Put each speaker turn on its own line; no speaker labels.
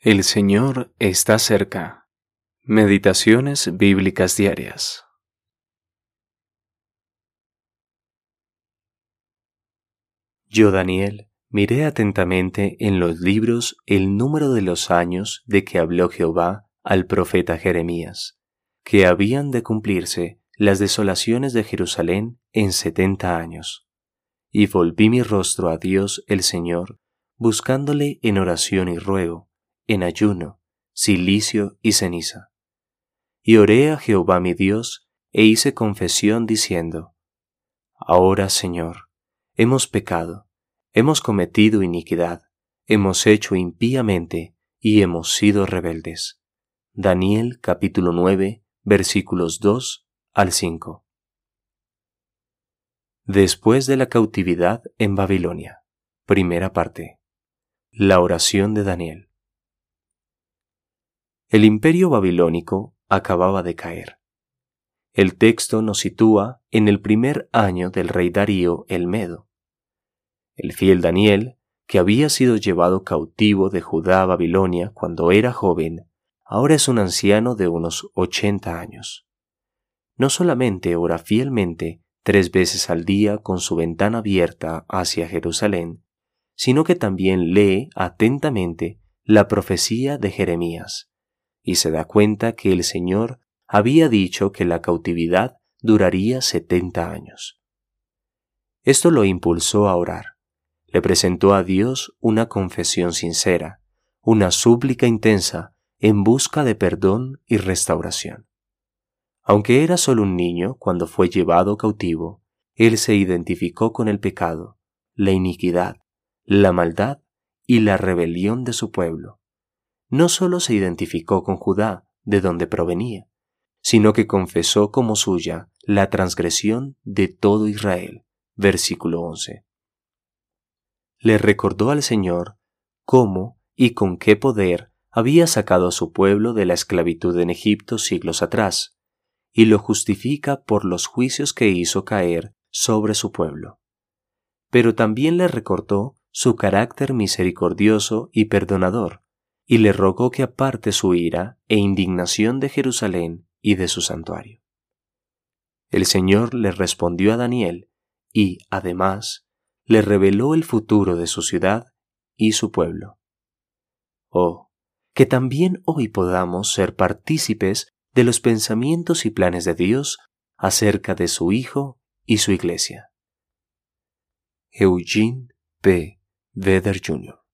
El Señor está cerca. Meditaciones bíblicas diarias. Yo, Daniel, miré atentamente en los libros el número de los años de que habló Jehová al profeta Jeremías, que habían de cumplirse las desolaciones de Jerusalén en setenta años. Y volví mi rostro a Dios el Señor, buscándole en oración y ruego en ayuno, silicio y ceniza. Y oré a Jehová mi Dios, e hice confesión diciendo, Ahora, Señor, hemos pecado, hemos cometido iniquidad, hemos hecho impíamente y hemos sido rebeldes. Daniel capítulo 9 versículos 2 al 5. Después de la cautividad en Babilonia. Primera parte. La oración de Daniel. El imperio babilónico acababa de caer. El texto nos sitúa en el primer año del rey Darío el Medo. El fiel Daniel, que había sido llevado cautivo de Judá a Babilonia cuando era joven, ahora es un anciano de unos ochenta años. No solamente ora fielmente tres veces al día con su ventana abierta hacia Jerusalén, sino que también lee atentamente la profecía de Jeremías y se da cuenta que el Señor había dicho que la cautividad duraría setenta años. Esto lo impulsó a orar. Le presentó a Dios una confesión sincera, una súplica intensa en busca de perdón y restauración. Aunque era solo un niño cuando fue llevado cautivo, él se identificó con el pecado, la iniquidad, la maldad y la rebelión de su pueblo no solo se identificó con Judá, de donde provenía, sino que confesó como suya la transgresión de todo Israel. Versículo 11. Le recordó al Señor cómo y con qué poder había sacado a su pueblo de la esclavitud en Egipto siglos atrás, y lo justifica por los juicios que hizo caer sobre su pueblo. Pero también le recordó su carácter misericordioso y perdonador, y le rogó que aparte su ira e indignación de Jerusalén y de su santuario. El Señor le respondió a Daniel y, además, le reveló el futuro de su ciudad y su pueblo. Oh, que también hoy podamos ser partícipes de los pensamientos y planes de Dios acerca de su Hijo y su Iglesia. Eugene P. Vedder Jr.